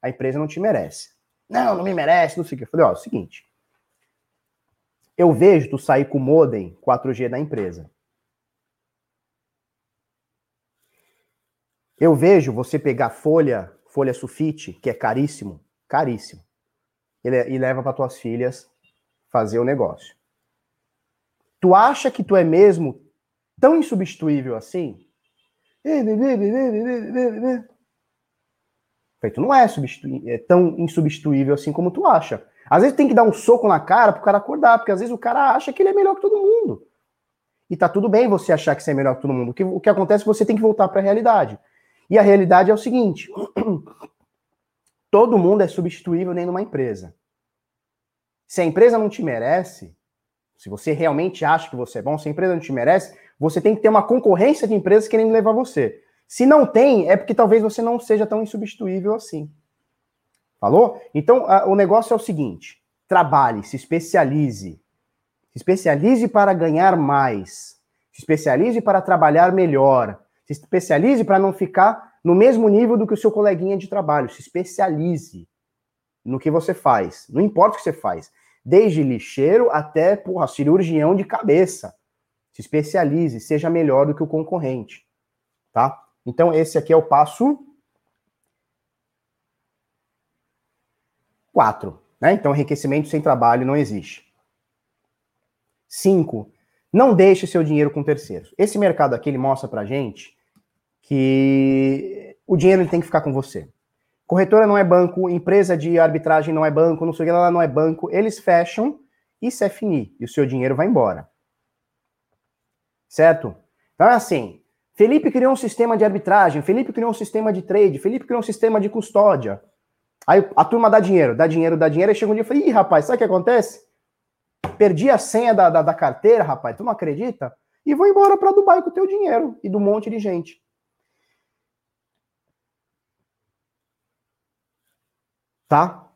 A empresa não te merece. Não, não me merece, não sei o que. Eu falei, ó, é o seguinte. Eu vejo tu sair com o modem 4G da empresa. Eu vejo você pegar folha, folha sulfite, que é caríssimo, caríssimo, e leva para tuas filhas fazer o negócio. Tu acha que tu é mesmo tão insubstituível assim? Tu não é, é tão insubstituível assim como tu acha. Às vezes tem que dar um soco na cara pro cara acordar, porque às vezes o cara acha que ele é melhor que todo mundo. E tá tudo bem você achar que você é melhor que todo mundo. O que, o que acontece é que você tem que voltar para a realidade. E a realidade é o seguinte: todo mundo é substituível nem numa empresa. Se a empresa não te merece, se você realmente acha que você é bom, se a empresa não te merece, você tem que ter uma concorrência de empresas querendo levar você. Se não tem, é porque talvez você não seja tão insubstituível assim. Falou? Então, a, o negócio é o seguinte: trabalhe, se especialize. Se especialize para ganhar mais. Se especialize para trabalhar melhor. Se especialize para não ficar no mesmo nível do que o seu coleguinha de trabalho. Se especialize no que você faz. Não importa o que você faz. Desde lixeiro até, porra, cirurgião de cabeça. Se especialize, seja melhor do que o concorrente. Tá? Então, esse aqui é o passo 4. Né? Então, enriquecimento sem trabalho não existe. 5. Não deixe seu dinheiro com terceiros. Esse mercado aqui ele mostra pra gente que o dinheiro ele tem que ficar com você. Corretora não é banco, empresa de arbitragem não é banco, não sei o que lá não é banco. Eles fecham se é finir, e o seu dinheiro vai embora. Certo? Então é assim, Felipe criou um sistema de arbitragem, Felipe criou um sistema de trade, Felipe criou um sistema de custódia. Aí a turma dá dinheiro, dá dinheiro, dá dinheiro, aí chega um dia e fala, ih, rapaz, sabe o que acontece? Perdi a senha da, da, da carteira, rapaz, tu não acredita? E vou embora para Dubai com o teu dinheiro e do monte de gente. Tá?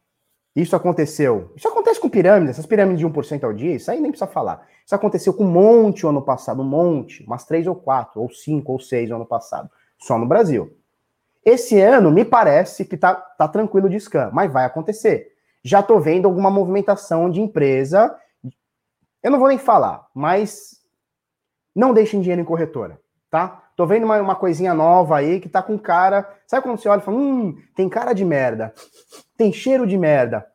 Isso aconteceu. Isso acontece com pirâmides, essas pirâmides de 1% ao dia, isso aí nem precisa falar. Isso aconteceu com um monte o ano passado, um monte, umas três ou quatro, ou cinco ou seis no ano passado, só no Brasil. Esse ano, me parece que tá, tá tranquilo de scam, mas vai acontecer. Já tô vendo alguma movimentação de empresa. Eu não vou nem falar, mas não deixem dinheiro em corretora, tá? Tô vendo uma, uma coisinha nova aí que tá com cara. Sabe quando você olha e fala, hum, tem cara de merda, tem cheiro de merda,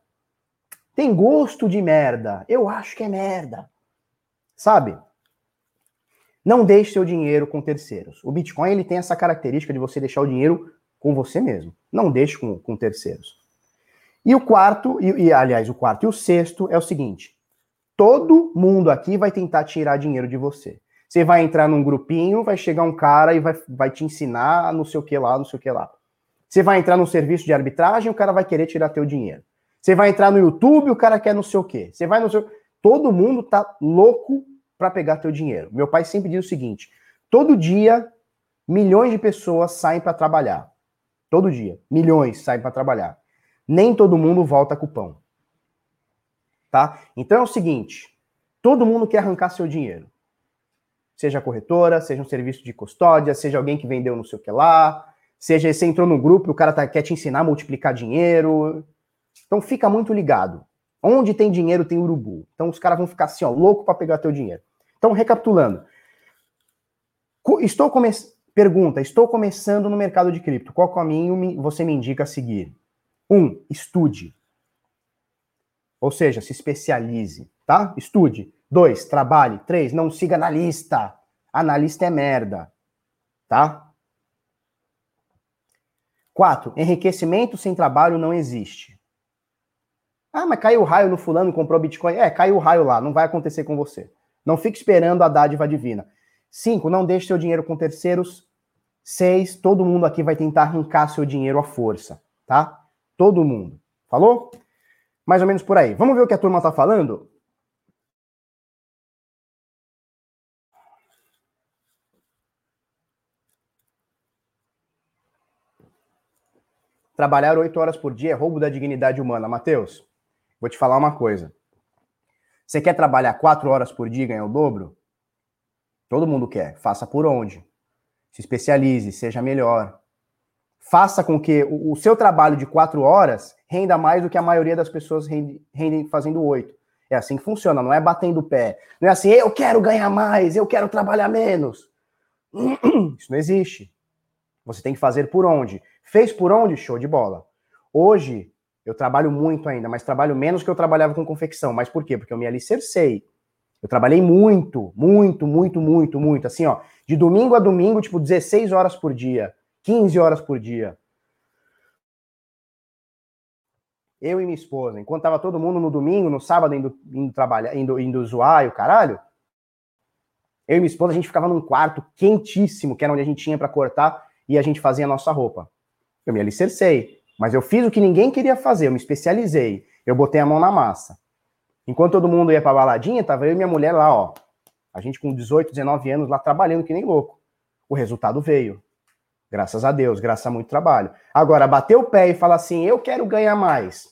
tem gosto de merda, eu acho que é merda. Sabe? Não deixe seu dinheiro com terceiros. O Bitcoin ele tem essa característica de você deixar o dinheiro com você mesmo. Não deixe com, com terceiros. E o quarto, e, e, aliás, o quarto e o sexto é o seguinte: todo mundo aqui vai tentar tirar dinheiro de você. Você vai entrar num grupinho, vai chegar um cara e vai, vai te ensinar não sei o que lá, não sei o que lá. Você vai entrar num serviço de arbitragem, o cara vai querer tirar teu dinheiro. Você vai entrar no YouTube, o cara quer não sei o quê. Você vai no seu... Todo mundo tá louco para pegar teu dinheiro. Meu pai sempre diz o seguinte: todo dia milhões de pessoas saem para trabalhar. Todo dia. Milhões saem para trabalhar. Nem todo mundo volta com pão. Tá? Então é o seguinte: todo mundo quer arrancar seu dinheiro. Seja corretora, seja um serviço de custódia, seja alguém que vendeu não sei o que lá, seja você entrou no grupo e o cara tá, quer te ensinar a multiplicar dinheiro. Então fica muito ligado. Onde tem dinheiro tem urubu. Então os caras vão ficar assim, ó, louco para pegar teu dinheiro. Então, recapitulando. Estou começando Pergunta: Estou começando no mercado de cripto. Qual caminho você me indica a seguir? Um, estude. Ou seja, se especialize, tá? Estude. Dois, trabalhe. Três, não siga analista. Analista é merda, tá? Quatro, enriquecimento sem trabalho não existe. Ah, mas caiu o raio no fulano, comprou Bitcoin. É, caiu o raio lá, não vai acontecer com você. Não fique esperando a dádiva divina. Cinco, não deixe seu dinheiro com terceiros Seis, todo mundo aqui vai tentar arrancar seu dinheiro à força, tá? Todo mundo. Falou? Mais ou menos por aí. Vamos ver o que a turma tá falando? Trabalhar oito horas por dia é roubo da dignidade humana. Matheus, vou te falar uma coisa. Você quer trabalhar quatro horas por dia e ganhar o dobro? Todo mundo quer. Faça por onde? Se especialize, seja melhor. Faça com que o, seu trabalho de quatro horas renda mais do que a maioria das pessoas rendem, rendem fazendo oito. É assim que funciona, não é batendo o pé. Não é assim, eu quero ganhar mais, eu quero trabalhar menos. Isso não existe. Você tem que fazer por onde. Fez por onde? Show de bola. Hoje, eu trabalho muito ainda, mas trabalho menos que eu trabalhava com confecção. Mas por quê? Porque eu me alicercei. Eu trabalhei muito, muito, muito, muito, muito. Assim, ó, de domingo a domingo, tipo, 16 horas por dia, 15 horas por dia. Eu e minha esposa, enquanto tava todo mundo no domingo, no sábado, indo, indo trabalhar, indo, indo zoar e o caralho, eu e minha esposa, a gente ficava num quarto quentíssimo, que era onde a gente tinha para cortar e a gente fazia a nossa roupa. Eu me alicercei, mas eu fiz o que ninguém queria fazer, eu me especializei, eu botei a mão na massa. Enquanto todo mundo ia pra baladinha, tava eu e minha mulher lá, ó. A gente com 18, 19 anos lá trabalhando que nem louco. O resultado veio. Graças a Deus, graças a muito trabalho. Agora, bater o pé e falar assim, eu quero ganhar mais.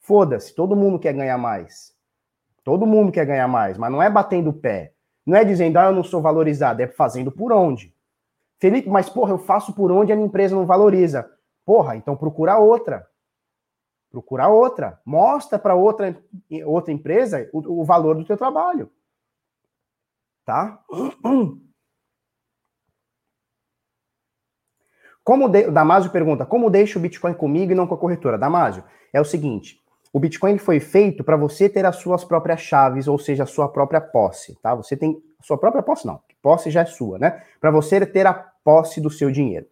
Foda-se, todo mundo quer ganhar mais. Todo mundo quer ganhar mais, mas não é batendo o pé. Não é dizendo, ah, eu não sou valorizado, é fazendo por onde. Felipe, mas porra, eu faço por onde a minha empresa não valoriza. Porra, então procura outra. Procura outra. Mostra para outra, outra empresa o, o valor do teu trabalho. Tá? Como de... Damásio pergunta: como deixa o Bitcoin comigo e não com a corretora? Damásio, é o seguinte: o Bitcoin foi feito para você ter as suas próprias chaves, ou seja, a sua própria posse, tá? Você tem a sua própria posse, não. Posse já é sua, né? Para você ter a posse do seu dinheiro.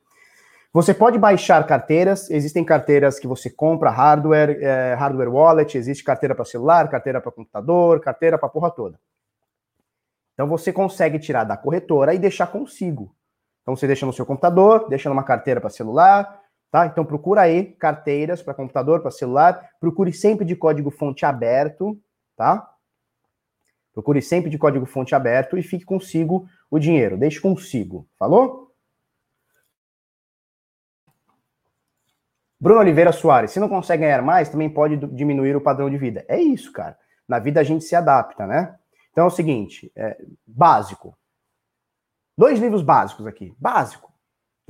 Você pode baixar carteiras, existem carteiras que você compra hardware, é, hardware wallet, existe carteira para celular, carteira para computador, carteira para porra toda. Então você consegue tirar da corretora e deixar consigo. Então você deixa no seu computador, deixa numa carteira para celular, tá? Então procura aí carteiras para computador, para celular, procure sempre de código fonte aberto, tá? Procure sempre de código fonte aberto e fique consigo o dinheiro, deixe consigo. Falou? Bruno Oliveira Soares, se não consegue ganhar mais, também pode diminuir o padrão de vida. É isso, cara. Na vida a gente se adapta, né? Então é o seguinte, é, básico. Dois livros básicos aqui. Básico.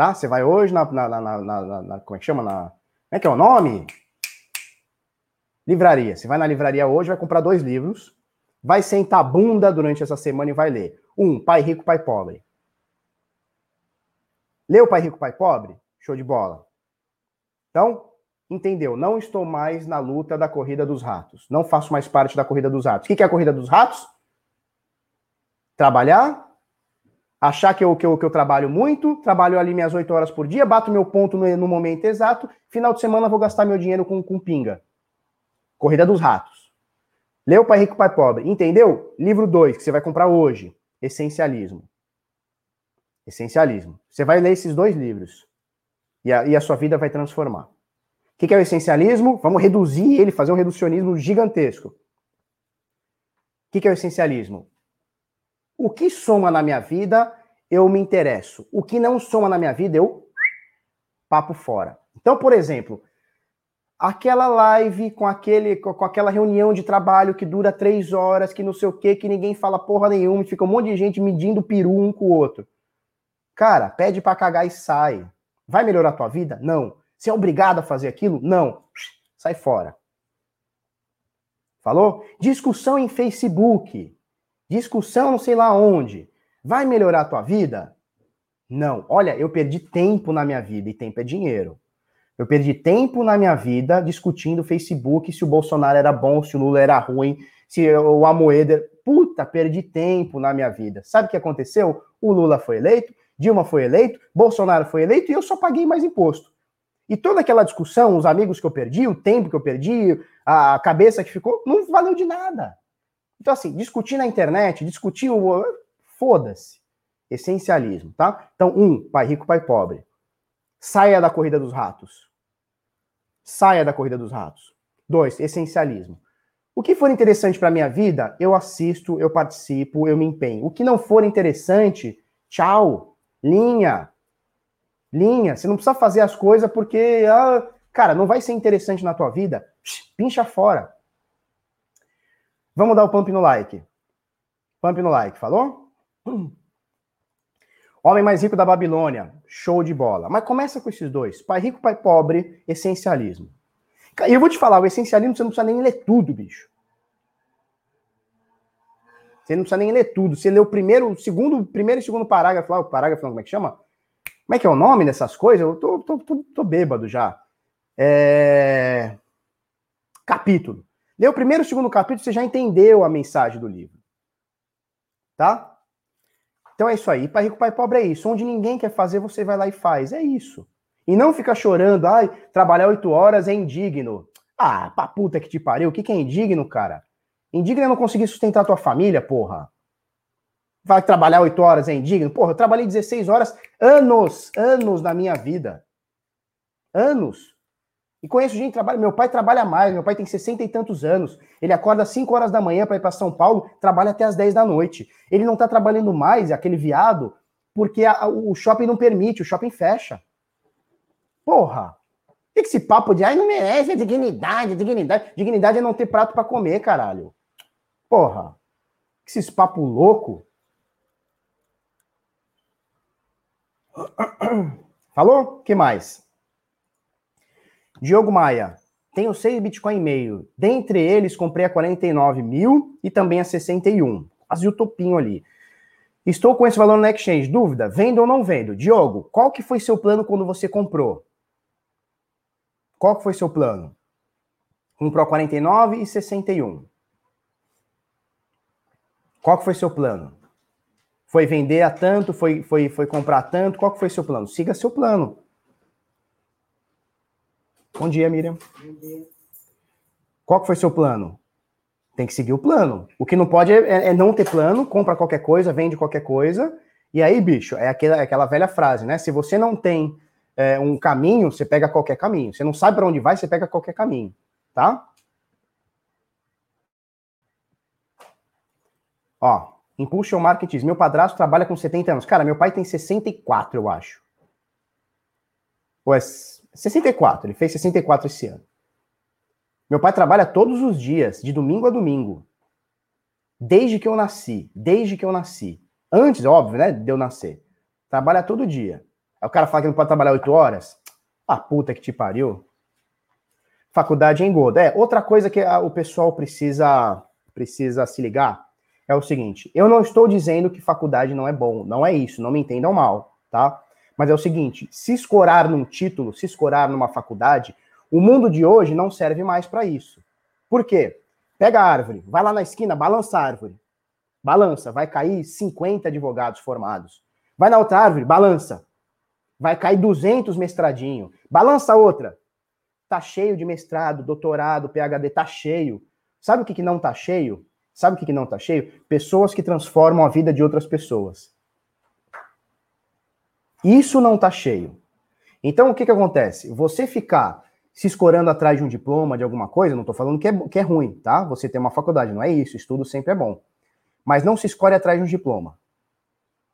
Tá? Você vai hoje na, na, na, na, Como é que chama? Como é que é o nome? Livraria. Você vai na livraria hoje, vai comprar dois livros, vai sentar bunda durante essa semana e vai ler. Um, Pai Rico, Pai Pobre. Leu Pai Rico, Pai Pobre? Show de bola. Então, entendeu? Não estou mais na luta da corrida dos ratos. Não faço mais parte da corrida dos ratos. O que é a corrida dos ratos? Trabalhar, achar que eu, que, eu, que eu trabalho muito, trabalho ali minhas oito horas por dia, bato meu ponto no, no, momento exato, final de semana vou gastar meu dinheiro com, com pinga. Corrida dos ratos. Leu Pai Rico, Pai Pobre. Entendeu? Livro 2, que você vai comprar hoje. Essencialismo. Essencialismo. Você vai ler esses dois livros. E a, e a sua vida vai transformar. O que, que é o essencialismo? Vamos reduzir ele, fazer um reducionismo gigantesco. O que, que é o essencialismo? O que soma na minha vida, eu me interesso. O que não soma na minha vida, eu papo fora. Então, por exemplo, aquela live com aquele com aquela reunião de trabalho que dura três horas, que não sei o que, que ninguém fala porra nenhuma, fica um monte de gente medindo peru um com o outro. Cara, pede para cagar e sai. Vai melhorar a tua vida? Não. Você é obrigado a fazer aquilo? Não. Sai fora. Falou? Discussão em Facebook. Discussão não sei lá onde. Vai melhorar a tua vida? Não. Olha, eu perdi tempo na minha vida e tempo é dinheiro. Eu perdi tempo na minha vida discutindo Facebook se o Bolsonaro era bom, se o Lula era ruim, se o Amoedo. Puta, perdi tempo na minha vida. Sabe o que aconteceu? O Lula foi eleito, Dilma foi eleito, Bolsonaro foi eleito e eu só paguei mais imposto. E toda aquela discussão, os amigos que eu perdi, o tempo que eu perdi, a cabeça que ficou, não valeu de nada. Então, assim, discutir na internet, discutir o. Foda-se. Essencialismo, tá? Então, um, pai rico, pai pobre. Saia da corrida dos ratos. Saia da corrida dos ratos. Dois, essencialismo. O que for interessante para minha vida, eu assisto, eu participo, eu me empenho. O que não for interessante, tchau. Linha. Linha. Você não precisa fazer as coisas porque, ah, cara, não vai ser interessante na tua vida. Pincha fora. Vamos dar o pump no like. Pump no like, falou? Homem mais rico da Babilônia, show de bola. Mas começa com esses dois: pai rico, pai pobre, essencialismo. E eu vou te falar, o essencialismo você não precisa nem ler tudo, bicho. Você não precisa nem ler tudo. Você lê o primeiro, segundo, primeiro e segundo parágrafo lá, o parágrafo, como é que chama? Como é que é o nome dessas coisas? Eu tô, tô, tô, tô bêbado já. É... Capítulo. Lê o primeiro e o segundo capítulo, você já entendeu a mensagem do livro. Tá? Então é isso aí. Pai rico, pai pobre é isso. Onde ninguém quer fazer, você vai lá e faz. É isso. E não fica chorando, ai, trabalhar oito horas é indigno. Ah, pra puta que te pariu. O que, que é indigno, cara? Indigno é não conseguir sustentar tua família, porra. Vai trabalhar oito horas é indigno? Porra, eu trabalhei 16 horas, anos, anos na minha vida. Anos. E conheço gente que trabalha. Meu pai trabalha mais, meu pai tem 60 e tantos anos. Ele acorda às 5 horas da manhã para ir para São Paulo, trabalha até às 10 da noite. Ele não tá trabalhando mais, aquele viado, porque a, o shopping não permite, o shopping fecha. Porra! que esse papo de ai, não merece, é dignidade, dignidade. Dignidade é não ter prato para comer, caralho. Porra! Que esses papo louco. Falou? que mais? Diogo Maia. Tenho 6 Bitcoin e meio. Dentre eles, comprei a 49 mil e também a 61. Quase o topinho ali. Estou com esse valor no exchange. Dúvida? Vendo ou não vendo? Diogo, qual que foi seu plano quando você comprou? Qual que foi seu plano? Comprou 49 e 61. Qual que foi seu plano? Foi vender a tanto? Foi, foi, foi comprar tanto? Qual que foi seu plano? Siga seu plano. Bom dia, Miriam. Bom dia. Qual que foi seu plano? Tem que seguir o plano. O que não pode é, é não ter plano, compra qualquer coisa, vende qualquer coisa. E aí, bicho, é aquela, é aquela velha frase, né? Se você não tem é, um caminho, você pega qualquer caminho. Você não sabe para onde vai, você pega qualquer caminho, tá? Ó, Impulsion Marketing. Meu padrasto trabalha com 70 anos. Cara, meu pai tem 64, eu acho. Ou é 64, ele fez 64 esse ano. Meu pai trabalha todos os dias, de domingo a domingo. Desde que eu nasci. Desde que eu nasci. Antes, óbvio, né? De eu nascer. Trabalha todo dia. Aí o cara fala que não pode trabalhar oito horas. Ah, puta que te pariu. Faculdade engoda. É, outra coisa que o pessoal precisa, precisa se ligar é o seguinte: eu não estou dizendo que faculdade não é bom. Não é isso, não me entendam mal, tá? Mas é o seguinte: se escorar num título, se escorar numa faculdade, o mundo de hoje não serve mais para isso. Por quê? Pega a árvore, vai lá na esquina, balança a árvore. Balança, vai cair 50 advogados formados. Vai na outra árvore, balança vai cair 200 mestradinho. Balança outra. Tá cheio de mestrado, doutorado, PhD, tá cheio. Sabe o que, que não tá cheio? Sabe o que, que não tá cheio? Pessoas que transformam a vida de outras pessoas. Isso não tá cheio. Então, o que, que acontece? Você ficar se escorando atrás de um diploma, de alguma coisa, não tô falando que é, que é ruim, tá? Você tem uma faculdade, não é isso. Estudo sempre é bom. Mas não se escore atrás de um diploma.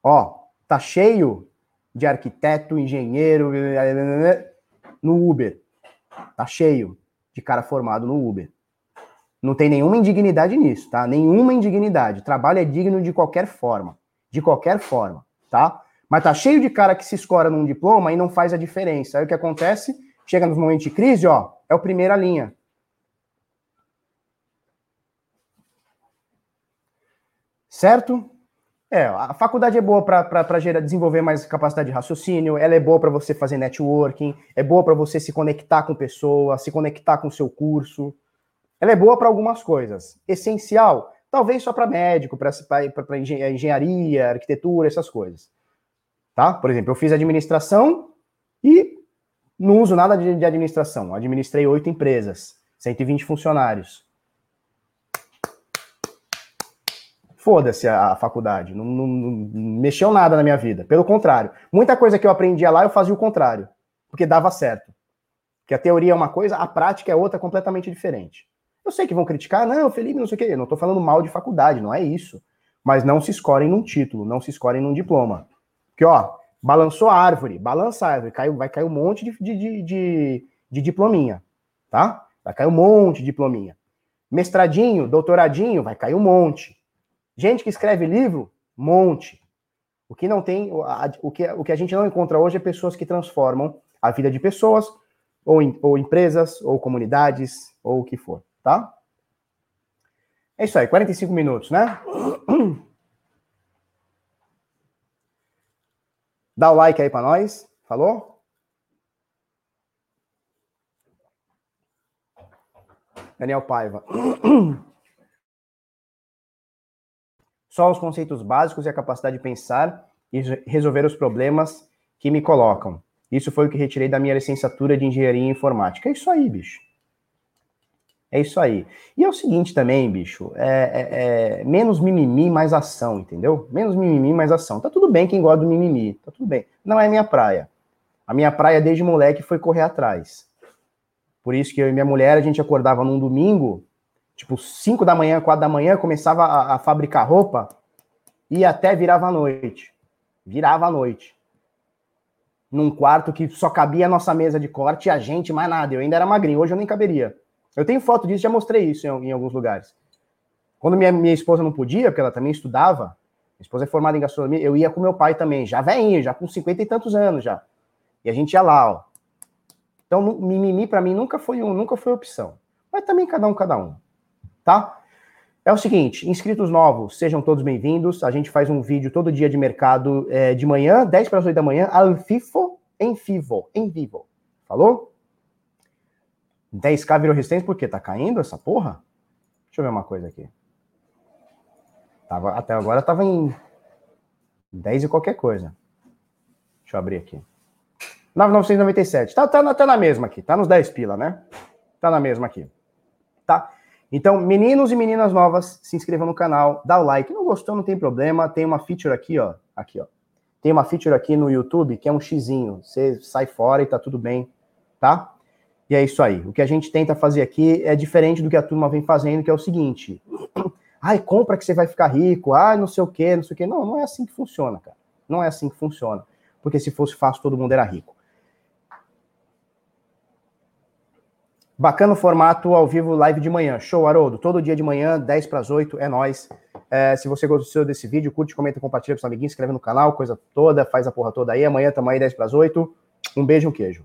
Ó, tá cheio de arquiteto, engenheiro, no Uber. Tá cheio de cara formado no Uber. Não tem nenhuma indignidade nisso, tá? Nenhuma indignidade. Trabalho é digno de qualquer forma. De qualquer forma, tá? Mas tá cheio de cara que se escora num diploma e não faz a diferença. Aí o que acontece? Chega nos momentos de crise, ó, é o primeira linha. Certo? É, a faculdade é boa para desenvolver mais capacidade de raciocínio, ela é boa para você fazer networking, é boa para você se conectar com pessoas, se conectar com seu curso. Ela é boa para algumas coisas. Essencial, talvez só para médico, para engenharia, arquitetura, essas coisas. Tá? Por exemplo, eu fiz administração e não uso nada de, administração. Administrei oito empresas, 120 funcionários. foda-se a, faculdade, não, não, não, mexeu nada na minha vida. Pelo contrário, muita coisa que eu aprendia lá eu fazia o contrário, porque dava certo. Que a teoria é uma coisa, a prática é outra completamente diferente. Eu sei que vão criticar, não, Felipe, não sei o quê, não estou falando mal de faculdade, não é isso. Mas não se escorem num título, não se escorem num diploma. Porque, ó, balançou a árvore, balança a árvore, caiu, vai cair um monte de, de, de, de diplominha, tá? Vai cair um monte de diplominha. Mestradinho, doutoradinho, vai cair um monte. Gente que escreve livro, Monte. O que não tem, o que, o que a gente não encontra hoje é pessoas que transformam a vida de pessoas, ou, ou empresas, ou comunidades, ou o que for, tá? É isso aí, 45 minutos, né? Dá o like aí para nós, falou? Daniel Paiva. Só os conceitos básicos e a capacidade de pensar e resolver os problemas que me colocam. Isso foi o que retirei da minha licenciatura de engenharia informática. É isso aí, bicho. É isso aí. E é o seguinte também, bicho, é, é, é, menos mimimi, mais ação, entendeu? Menos mimimi, mais ação. Tá tudo bem quem gosta do mimimi, tá tudo bem. Não é minha praia. A minha praia desde moleque foi correr atrás. Por isso que eu e minha mulher, a gente acordava num domingo, tipo 5 da manhã, 4 da manhã, começava a, a fabricar roupa e até virava a noite. Virava a noite. Num quarto que só cabia a nossa mesa de corte e a gente, mais nada. Eu ainda era magrinho, hoje eu nem caberia. Eu tenho foto disso, já mostrei isso em, em alguns lugares. Quando minha, minha esposa não podia, porque ela também estudava, minha esposa é formada em gastronomia, eu ia com meu pai também, já velhinho, já com 50 e tantos anos já. E a gente ia lá, ó. Então, mimimi para mim nunca foi um, nunca foi opção. Mas também cada um, cada um. Tá? É o seguinte, inscritos novos, sejam todos bem-vindos. A gente faz um vídeo todo dia de mercado é, de manhã, 10 para as 8 da manhã, al FIFO, em vivo, em vivo. Falou? 10k virou resistência porque tá caindo essa porra? Deixa eu ver uma coisa aqui. Tava, até agora tava em 10 e qualquer coisa. Deixa eu abrir aqui. 9,997. Tá, tá, tá na mesma aqui. Tá nos 10 pila, né? Tá na mesma aqui. Tá? Então, meninos e meninas novas, se inscrevam no canal, dá o like. Não gostou, não tem problema. Tem uma feature aqui, ó. Aqui, ó. Tem uma feature aqui no YouTube que é um xizinho. Você sai fora e tá tudo bem, tá? E é isso aí. O que a gente tenta fazer aqui é diferente do que a turma vem fazendo, que é o seguinte: ai, compra que você vai ficar rico, ai, não sei o quê, não sei o quê. Não, não é assim que funciona, cara. Não é assim que funciona. Porque se fosse fácil, todo mundo era rico. Bacana o formato ao vivo live de manhã. Show, Haroldo. Todo dia de manhã, 10 para as 8, é nós. É, se você gostou desse vídeo, curte, comenta, compartilha com seus amiguinhos, inscreve no canal, coisa toda, faz a porra toda aí. Amanhã também 10 para as 8. Um beijo e um queijo.